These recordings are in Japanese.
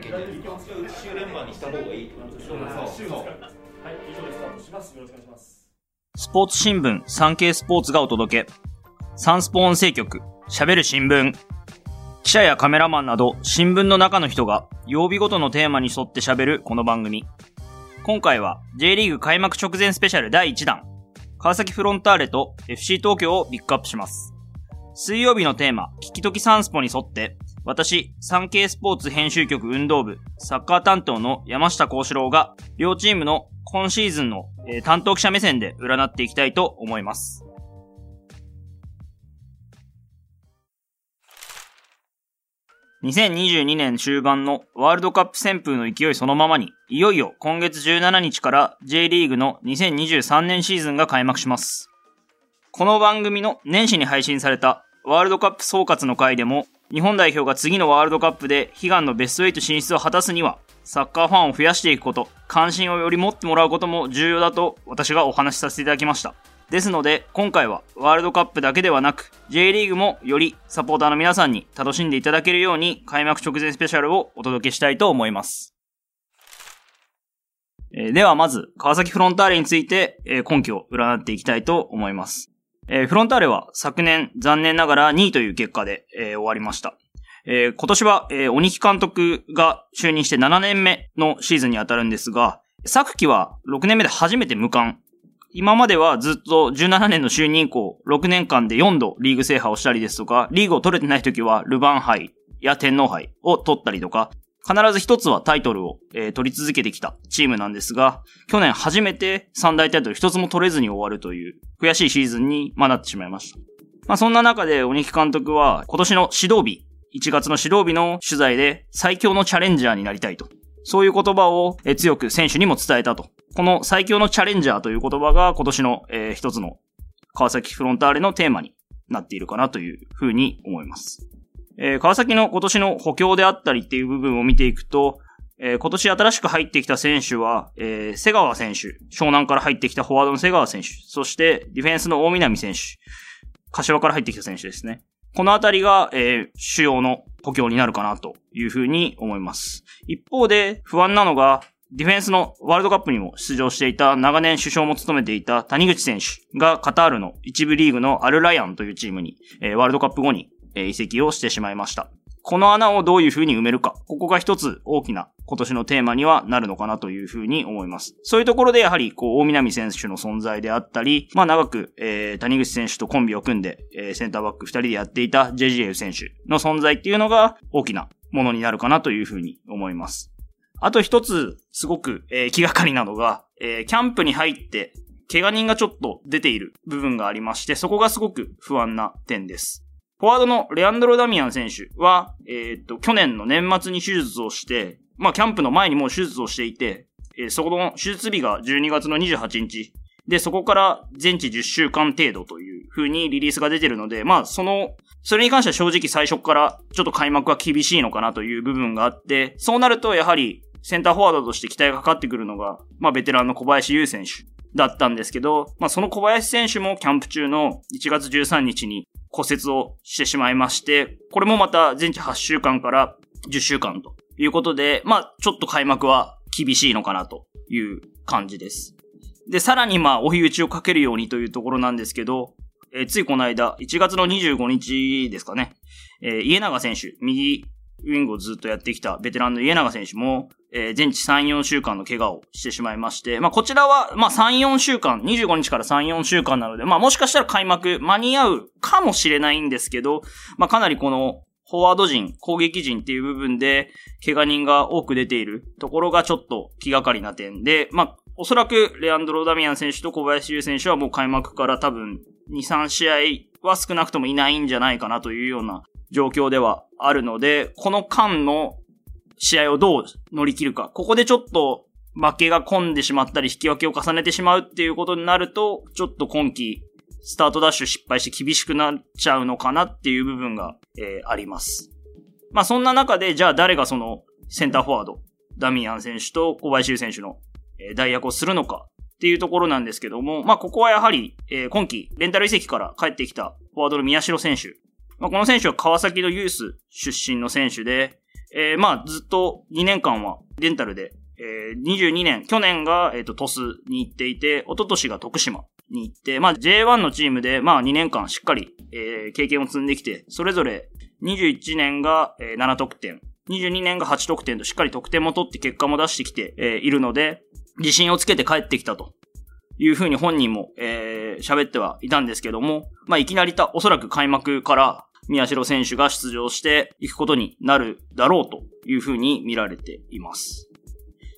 いけない。週連番にした方がいいってことでしょ。はい、以上でスタートします。よろしくお願いします。スポーツ新聞、産経スポーツがお届け。サンスポ音声局、喋る新聞。記者やカメラマンなど、新聞の中の人が、曜日ごとのテーマに沿って喋るこの番組。今回は、J リーグ開幕直前スペシャル第1弾。川崎フロンターレと FC 東京をピックアップします。水曜日のテーマ、聞きときサンスポに沿って、私、産経スポーツ編集局運動部、サッカー担当の山下幸四郎が、両チームの今シーズンの、えー担当記者目線で占っていきたいと思います。2022年終盤のワールドカップ旋風の勢いそのままに、いよいよ今月17日から J リーグの2023年シーズンが開幕します。この番組の年始に配信されたワールドカップ総括の回でも、日本代表が次のワールドカップで悲願のベスト8進出を果たすには、サッカーファンを増やしていくこと、関心をより持ってもらうことも重要だと私がお話しさせていただきました。ですので、今回はワールドカップだけではなく、J リーグもよりサポーターの皆さんに楽しんでいただけるように開幕直前スペシャルをお届けしたいと思います。えーではまず、川崎フロンターレについて、えー根拠を占っていきたいと思います。えーフロンターレは昨年残念ながら2位という結果で、えー終わりました。えー今年は、えー鬼木監督が就任して7年目のシーズンに当たるんですが、昨季は6年目で初めて無冠。今まではずっと17年の就任以降、6年間で4度リーグ制覇をしたりですとか、リーグを取れてない時はルヴァン杯や天皇杯を取ったりとか、必ず一つはタイトルを、えー取り続けてきたチームなんですが、去年初めて三大タイトル一つも取れずに終わるという悔しいシーズンに、まあ、なってしまいました。まあそんな中で鬼木監督は今年の指導日、1月の指導日の取材で最強のチャレンジャーになりたいと。そういう言葉を強く選手にも伝えたと。この最強のチャレンジャーという言葉が今年の、えー一つの川崎フロンターレのテーマになっているかなというふうに思います。えー川崎の今年の補強であったりっていう部分を見ていくと、えー今年新しく入ってきた選手は、えー瀬川選手、湘南から入ってきたフォワードの瀬川選手、そしてディフェンスの大南選手、柏から入ってきた選手ですね。このあたりが、えー主要の補強になるかなというふうに思います。一方で不安なのが、ディフェンスのワールドカップにも出場していた長年首相も務めていた谷口選手がカタールの一部リーグのアルラヤンというチームに、えーワールドカップ後に、えー移籍をしてしまいました。この穴をどういう風に埋めるか。ここが一つ大きな今年のテーマにはなるのかなという風に思います。そういうところでやはり、こう、大南選手の存在であったり、まあ長く、えー、谷口選手とコンビを組んで、えーセンターバック二人でやっていた JGL 選手の存在っていうのが大きなものになるかなという風に思います。あと一つ、すごく、えー気がかりなのが、えーキャンプに入って、怪我人がちょっと出ている部分がありまして、そこがすごく不安な点です。フォワードのレアンドロ・ダミアン選手は、えーっと、去年の年末に手術をして、まあ、キャンプの前にもう手術をしていて、えーそこの手術日が12月の28日。で、そこから全治10週間程度という風にリリースが出てるので、まあ、その、それに関しては正直最初からちょっと開幕は厳しいのかなという部分があって、そうなるとやはりセンターフォワードとして期待がかかってくるのが、まあ、ベテランの小林優選手だったんですけど、まあ、その小林選手もキャンプ中の1月13日に骨折をしてしまいまして、これもまた全治8週間から10週間ということで、まあ、ちょっと開幕は厳しいのかなという感じです。で、さらにまあ、追い打ちをかけるようにというところなんですけど、えーついこの間、1月の25日ですかね、えー家長選手、右ウィングをずっとやってきたベテランの家長選手も、えー全治3、4週間の怪我をしてしまいまして、まあ、こちらは、まあ、3、4週間、25日から3、4週間なので、まあ、もしかしたら開幕間に合うかもしれないんですけど、まあ、かなりこの、フォワード陣、攻撃陣っていう部分で、怪我人が多く出ているところがちょっと気がかりな点で、まあ、おそらくレアンドロ・ダミアン選手と小林優選手はもう開幕から多分2、3試合は少なくともいないんじゃないかなというような状況ではあるので、この間の試合をどう乗り切るか。ここでちょっと負けが込んでしまったり引き分けを重ねてしまうっていうことになると、ちょっと今季スタートダッシュ失敗して厳しくなっちゃうのかなっていう部分が、えーあります。まあそんな中で、じゃあ誰がそのセンターフォワード、ダミアン選手と小林優選手の、えー代役をするのかっていうところなんですけども、まあここはやはり、えー今季レンタル移籍から帰ってきたフォワードの宮代選手。まあこの選手は川崎のユース出身の選手で、えー、まあ、ずっと2年間はレンタルで、えー、22年、去年が、えっ、ー、と、トスに行っていて、一昨年が徳島に行って、まあ、J1 のチームで、まあ、2年間しっかり、えー、経験を積んできて、それぞれ21年が、えー、7得点、22年が8得点としっかり得点も取って結果も出してきて、えー、いるので、自信をつけて帰ってきたと。いうふうに本人も、えー、喋ってはいたんですけども、まあ、いきなりた、おそらく開幕から宮代選手が出場していくことになるだろうというふうに見られています。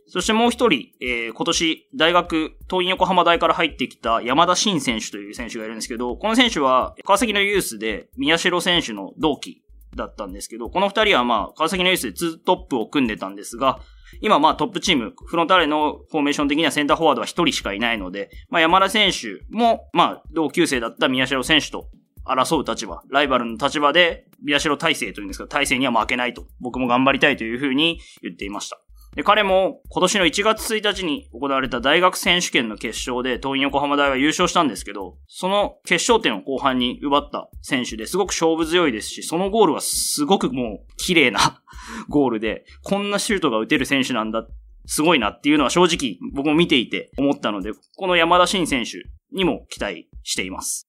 そしてもう一人、えー、今年大学、東院横浜大から入ってきた山田新選手という選手がいるんですけど、この選手は川崎のユースで宮代選手の同期だったんですけど、この二人はまあ、川崎のユースでツートップを組んでたんですが、今まあトップチーム、フロンターレのフォーメーション的にはセンターフォワードは一人しかいないので、まあ山田選手も、まあ同級生だった宮代選手と争う立場、ライバルの立場で、宮代大勢というんですが、大勢には負けないと、僕も頑張りたいというふうに言っていました。で、彼も今年の1月1日に行われた大学選手権の決勝で東院横浜大は優勝したんですけど、その決勝点を後半に奪った選手ですごく勝負強いですし、そのゴールはすごくもう綺麗な ゴールで、こんなシュートが打てる選手なんだ、すごいなっていうのは正直僕も見ていて思ったので、この山田新選手にも期待しています。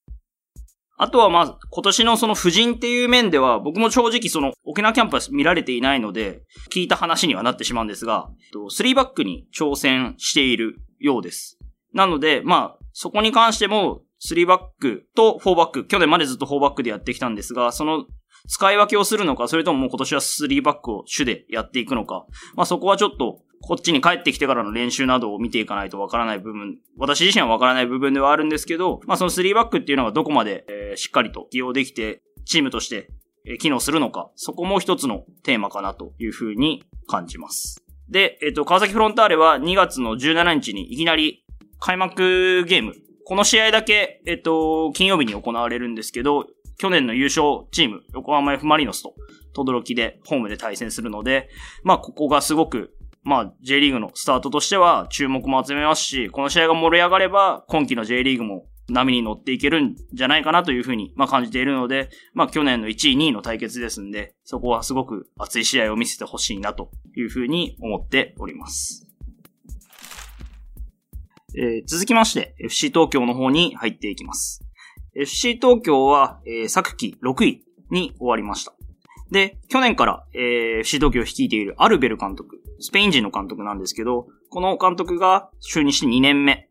あとはまあ、今年のその婦人っていう面では、僕も正直その沖縄キャンプは見られていないので、聞いた話にはなってしまうんですが、3バックに挑戦しているようです。なので、まあ、そこに関しても、3バックと4バック、去年までずっと4バックでやってきたんですが、その使い分けをするのか、それとももう今年は3バックを主でやっていくのか、まあそこはちょっとこっちに帰ってきてからの練習などを見ていかないとわからない部分、私自身はわからない部分ではあるんですけど、まあその3バックっていうのがどこまで、え、しっかりと起用できて、チームとして、え、機能するのか、そこも一つのテーマかなというふうに感じます。で、えっ、と、川崎フロンターレは2月の17日にいきなり開幕ゲーム、この試合だけ、えっ、と、金曜日に行われるんですけど、去年の優勝チーム、横浜 F マリノスと、轟でホームで対戦するので、まあ、ここがすごくまあ、J リーグのスタートとしては注目も集めますし、この試合が盛り上がれば、今季の J リーグも波に乗っていけるんじゃないかなというふうに、まあ、感じているので、まあ、去年の1位、2位の対決ですんで、そこはすごく熱い試合を見せてほしいなというふうに思っております。えー、続きまして、FC 東京の方に入っていきます。FC 東京は、えー、昨季6位に終わりました。で、去年から、えー、FC 東京を率いているアルベル監督、スペイン人の監督なんですけど、この監督が就任して2年目。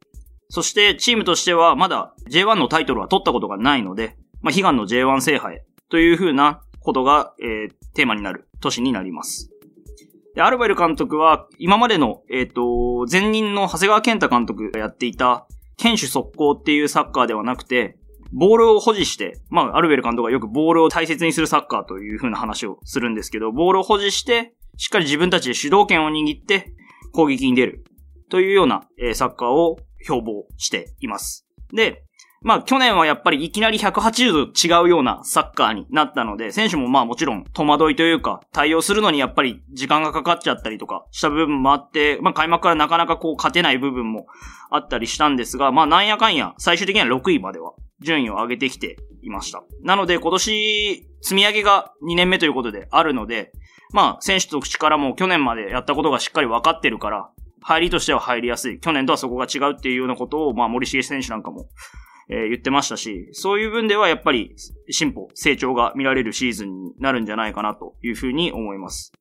そしてチームとしてはまだ J1 のタイトルは取ったことがないので、まあ、悲願の J1 制覇へというふうなことが、えー、テーマになる年になります。で、アルベル監督は今までの、えっ、ー、と、前任の長谷川健太監督がやっていた堅守速攻っていうサッカーではなくて、ボールを保持して、まあ、アルベル監督がよくボールを大切にするサッカーという風な話をするんですけど、ボールを保持して、しっかり自分たちで主導権を握って攻撃に出るというような、えーサッカーを標榜しています。で、まあ去年はやっぱりいきなり180度違うようなサッカーになったので、選手もまあもちろん戸惑いというか、対応するのにやっぱり時間がかかっちゃったりとかした部分もあって、まあ開幕からなかなかこう勝てない部分もあったりしたんですが、まあなんやかんや最終的には6位までは順位を上げてきていました。なので今年積み上げが2年目ということであるので、まあ選手と力も去年までやったことがしっかり分かってるから、入りとしては入りやすい。去年とはそこが違うっていうようなことを、まあ森重選手なんかもえー、言ってましたし、そういう分ではやっぱり進歩、成長が見られるシーズンになるんじゃないかなというふうに思います。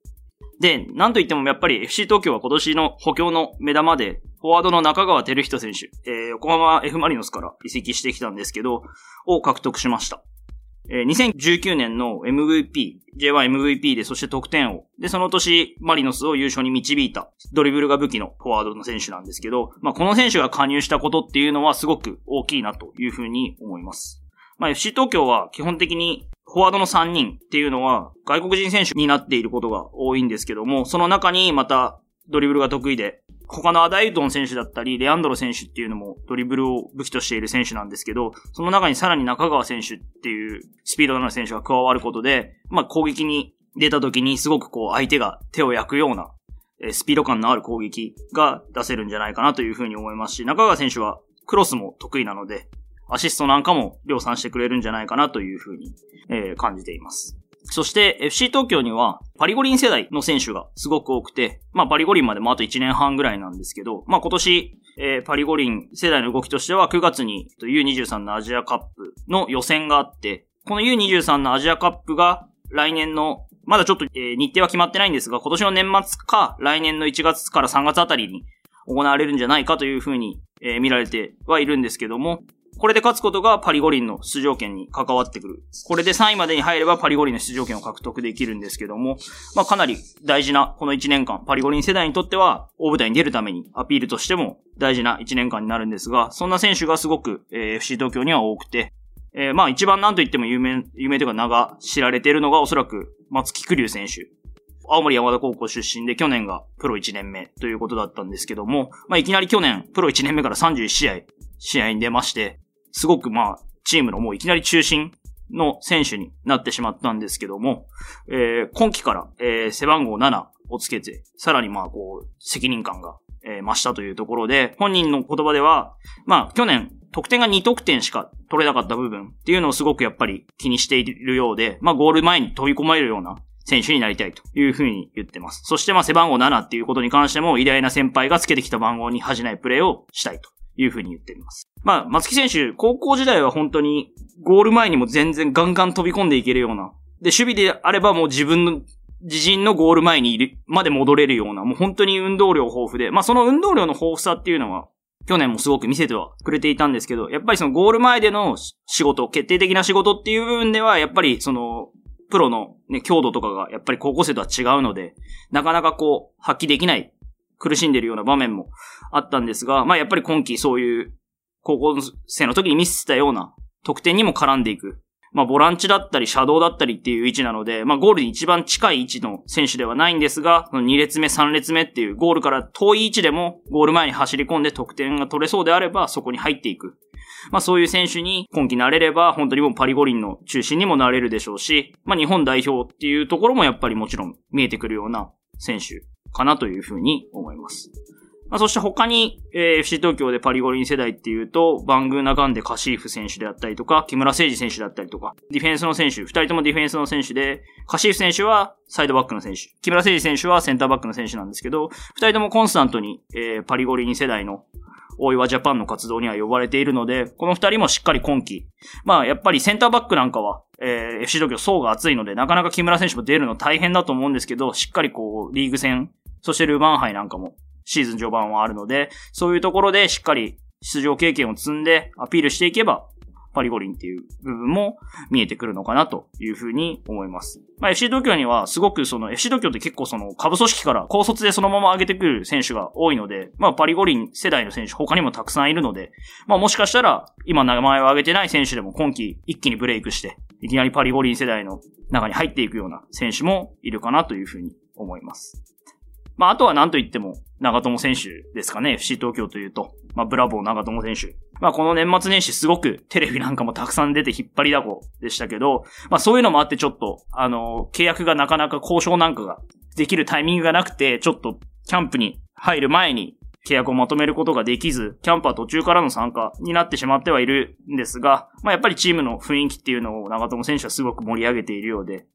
で、なんといってもやっぱり FC 東京は今年の補強の目玉で、フォワードの中川照人選手、えー、横浜 F マリノスから移籍してきたんですけど、を獲得しました。え、2019年の MVP、J1MVP でそして得点王。で、その年、マリノスを優勝に導いた、ドリブルが武器のフォワードの選手なんですけど、まあ、この選手が加入したことっていうのはすごく大きいなというふうに思います。まあ、FC 東京は基本的にフォワードの3人っていうのは外国人選手になっていることが多いんですけども、その中にまたドリブルが得意で、他のアダイドン選手だったり、レアンドロ選手っていうのもドリブルを武器としている選手なんですけど、その中にさらに中川選手っていうスピードのある選手が加わることで、まあ攻撃に出た時にすごくこう相手が手を焼くような、えスピード感のある攻撃が出せるんじゃないかなというふうに思いますし、中川選手はクロスも得意なので、アシストなんかも量産してくれるんじゃないかなというふうに、えー、感じています。そして FC 東京にはパリ五輪世代の選手がすごく多くて、まあパリ五輪までもあと1年半ぐらいなんですけど、まあ今年、えー、パリ五輪世代の動きとしては9月に U23 のアジアカップの予選があって、この U23 のアジアカップが来年のまだちょっと、えー、日程は決まってないんですが、今年の年末か来年の1月から3月あたりに行われるんじゃないかというふうに、えー、見られてはいるんですけども、これで勝つことがパリ五輪の出場権に関わってくる。これで3位までに入ればパリ五輪の出場権を獲得できるんですけども、まあかなり大事なこの1年間、パリ五輪世代にとっては大舞台に出るためにアピールとしても大事な1年間になるんですが、そんな選手がすごく、えー、FC 東京には多くて、えー、まあ一番何と言っても有名、有名というか名が知られているのがおそらく松木久龍選手。青森山田高校出身で去年がプロ1年目ということだったんですけども、まあいきなり去年プロ1年目から31試合、試合に出まして、すごくまあ、チームのもういきなり中心の選手になってしまったんですけども、えー、今季から、えー、背番号7をつけて、さらにまあこう、責任感が、えー、増したというところで、本人の言葉では、まあ去年、得点が2得点しか取れなかった部分っていうのをすごくやっぱり気にしているようで、まあゴール前に飛び込まれるような選手になりたいというふうに言ってます。そしてまあ背番号7っていうことに関しても偉大な先輩がつけてきた番号に恥じないプレーをしたいというふうに言っています。まあ、松木選手、高校時代は本当にゴール前にも全然ガンガン飛び込んでいけるような。で、守備であればもう自分の自陣のゴール前にいる、まで戻れるような、もう本当に運動量豊富で、まあその運動量の豊富さっていうのは、去年もすごく見せてはくれていたんですけど、やっぱりそのゴール前での仕事、決定的な仕事っていう部分では、やっぱりその、プロのね、強度とかがやっぱり高校生とは違うので、なかなかこう、発揮できない苦しんでるような場面もあったんですが、まあやっぱり今季そういう高校生の時に見せてたような得点にも絡んでいく。まあボランチだったりシャドウだったりっていう位置なので、まあゴールに一番近い位置の選手ではないんですが、その2列目3列目っていうゴールから遠い位置でもゴール前に走り込んで得点が取れそうであればそこに入っていく。まあそういう選手に今季なれれば本当にもうパリ五輪の中心にもなれるでしょうし、まあ日本代表っていうところもやっぱりもちろん見えてくるような選手かなというふうに思います。まあ、そして他に、えー、FC 東京でパリ五輪世代っていうと、バングーナガンデカシーフ選手であったりとか、木村誠二選手であったりとか、ディフェンスの選手、二人ともディフェンスの選手で、カシーフ選手はサイドバックの選手、木村誠二選手はセンターバックの選手なんですけど、二人ともコンスタントに、えー、パリ五輪世代の大岩ジャパンの活動には呼ばれているので、この二人もしっかり今季。まあ、やっぱりセンターバックなんかは、えー、FC 東京層が厚いので、なかなか木村選手も出るの大変だと思うんですけど、しっかりこう、リーグ戦、そしてルーバンハイなんかもシーズン序盤はあるので、そういうところでしっかり出場経験を積んでアピールしていけば、パリ五輪っていう部分も見えてくるのかなというふうに思います。まあ FC 東京にはすごくその FC 東京って結構その株組織から高卒でそのまま上げてくる選手が多いので、まあパリ五輪世代の選手他にもたくさんいるので、まあもしかしたら今名前を挙げてない選手でも今季一気にブレイクして、いきなりパリ五輪世代の中に入っていくような選手もいるかなというふうに思います。まあ、あとは何と言っても、長友選手ですかね。FC 東京というと。まあ、ブラボー長友選手。まあ、この年末年始すごくテレビなんかもたくさん出て引っ張りだこでしたけど、まあ、そういうのもあってちょっと、あの、契約がなかなか交渉なんかができるタイミングがなくて、ちょっと、キャンプに入る前に契約をまとめることができず、キャンプは途中からの参加になってしまってはいるんですが、まあやっぱりチームの雰囲気っていうのを長友選手はすごく盛り上げているようで、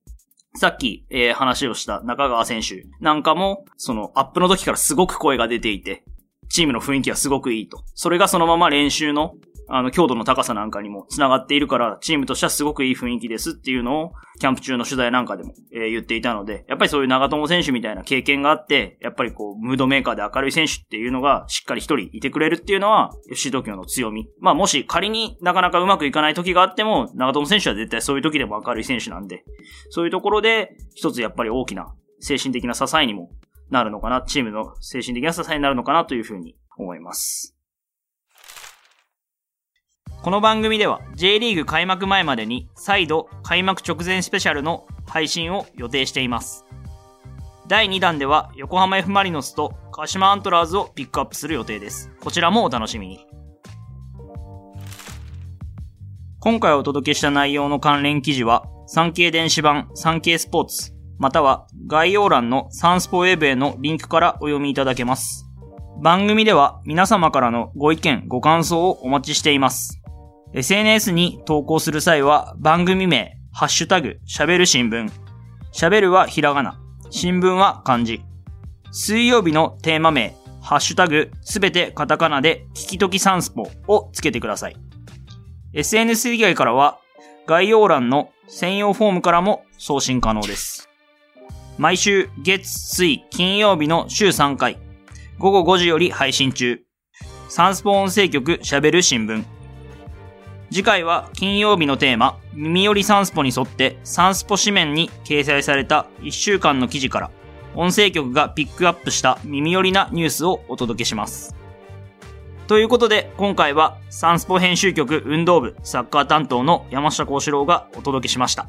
さっき、えー、話をした中川選手なんかも、そのアップの時からすごく声が出ていて、チームの雰囲気はすごくいいと。それがそのまま練習のあの、強度の高さなんかにも繋がっているから、チームとしてはすごくいい雰囲気ですっていうのを、キャンプ中の取材なんかでも、えー、言っていたので、やっぱりそういう長友選手みたいな経験があって、やっぱりこう、ムードメーカーで明るい選手っていうのが、しっかり一人いてくれるっていうのは、FC 東京の強み。まあ、もし仮になかなかうまくいかない時があっても、長友選手は絶対そういう時でも明るい選手なんで、そういうところで、一つやっぱり大きな精神的な支えにもなるのかな、チームの精神的な支えになるのかなというふうに思います。この番組では J リーグ開幕前までに再度開幕直前スペシャルの配信を予定しています。第2弾では横浜 F マリノスと鹿島アントラーズをピックアップする予定です。こちらもお楽しみに。今回お届けした内容の関連記事は、産経電子版産経スポーツ、または概要欄のサンスポウェブへのリンクからお読みいただけます。番組では皆様からのご意見、ご感想をお待ちしています。SNS に投稿する際は番組名、ハッシュタグ、喋る新聞。喋るはひらがな。新聞は漢字。水曜日のテーマ名、ハッシュタグ、すべてカタカナで、聞きときサンスポをつけてください。SNS 以外からは、概要欄の専用フォームからも送信可能です。毎週月、水、金曜日の週3回、午後5時より配信中。サンスポ音声局喋る新聞。次回は金曜日のテーマ、耳寄りサンスポに沿ってサンスポ紙面に掲載された1週間の記事から、音声局がピックアップした耳寄りなニュースをお届けします。ということで、今回はサンスポ編集局運動部サッカー担当の山下幸四郎がお届けしました。